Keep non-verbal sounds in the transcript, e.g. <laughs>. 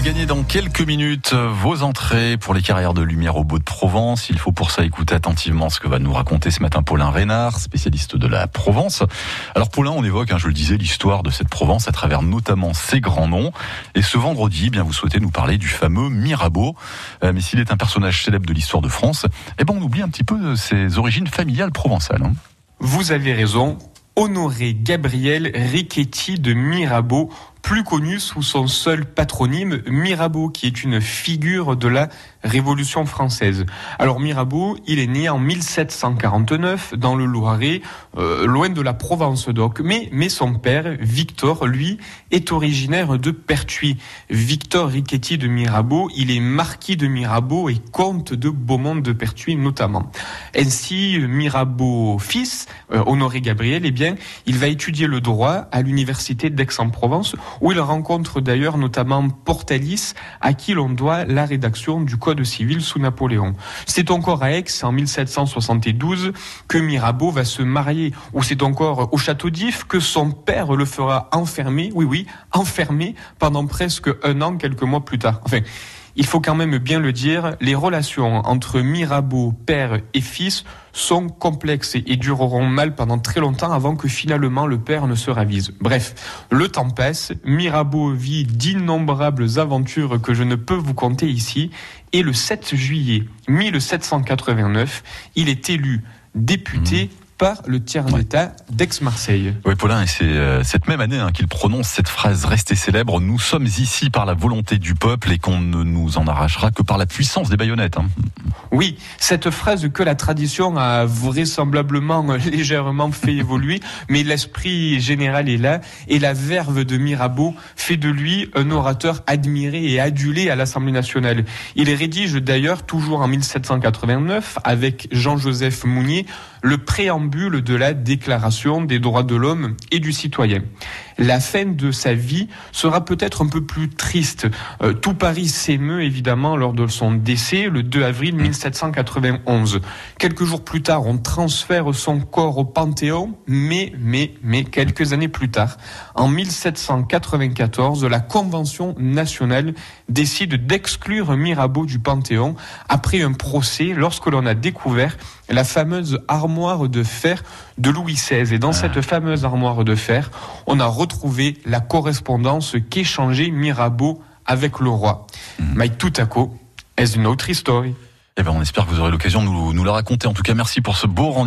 À gagner dans quelques minutes vos entrées pour les carrières de lumière au Beau de Provence. Il faut pour ça écouter attentivement ce que va nous raconter ce matin Paulin Reynard, spécialiste de la Provence. Alors Paulin, on évoque, hein, je le disais, l'histoire de cette Provence à travers notamment ses grands noms. Et ce vendredi, eh bien vous souhaitez nous parler du fameux Mirabeau. Euh, mais s'il est un personnage célèbre de l'histoire de France, eh ben on oublie un petit peu ses origines familiales provençales. Hein. Vous avez raison. Honoré Gabriel Riquetti de Mirabeau plus connu sous son seul patronyme, Mirabeau, qui est une figure de la Révolution française. Alors Mirabeau, il est né en 1749 dans le Loiret, euh, loin de la Provence donc. Mais, mais son père, Victor, lui, est originaire de Pertuis. Victor Riquetti de Mirabeau, il est marquis de Mirabeau et comte de Beaumont de Pertuis notamment. Ainsi, Mirabeau fils, euh, Honoré Gabriel, eh bien, il va étudier le droit à l'université d'Aix-en-Provence où il rencontre d'ailleurs notamment Portalis, à qui l'on doit la rédaction du Code civil sous Napoléon. C'est encore à Aix, en 1772, que Mirabeau va se marier, ou c'est encore au Château d'If que son père le fera enfermer, oui oui, enfermer pendant presque un an, quelques mois plus tard. Enfin, il faut quand même bien le dire, les relations entre Mirabeau, père et fils, sont complexes et dureront mal pendant très longtemps avant que finalement le père ne se ravise. Bref, le temps passe, Mirabeau vit d'innombrables aventures que je ne peux vous conter ici, et le 7 juillet 1789, il est élu député mmh par le tiers d'État d'Aix-Marseille. Oui, Paulin, et c'est euh, cette même année hein, qu'il prononce cette phrase restée célèbre Nous sommes ici par la volonté du peuple et qu'on ne nous en arrachera que par la puissance des baïonnettes. Hein. Oui, cette phrase que la tradition a vraisemblablement <laughs> légèrement fait évoluer, mais l'esprit général est là et la verve de Mirabeau fait de lui un orateur admiré et adulé à l'Assemblée nationale. Il rédige d'ailleurs toujours en 1789 avec Jean-Joseph Mounier le préambule de la Déclaration des droits de l'homme et du citoyen. La fin de sa vie sera peut-être un peu plus triste. Euh, tout Paris s'émeut évidemment lors de son décès le 2 avril 1791. Quelques jours plus tard, on transfère son corps au Panthéon, mais, mais, mais quelques années plus tard, en 1794, la Convention nationale décide d'exclure Mirabeau du Panthéon après un procès lorsque l'on a découvert la fameuse armoire de fer de Louis XVI. Et dans ah. cette fameuse armoire de fer, on a retrouvé la correspondance qu'échangeait Mirabeau avec le roi. Hmm. Mais tout à coup, est une autre histoire? Eh ben, on espère que vous aurez l'occasion de nous, nous la raconter. En tout cas, merci pour ce beau rendez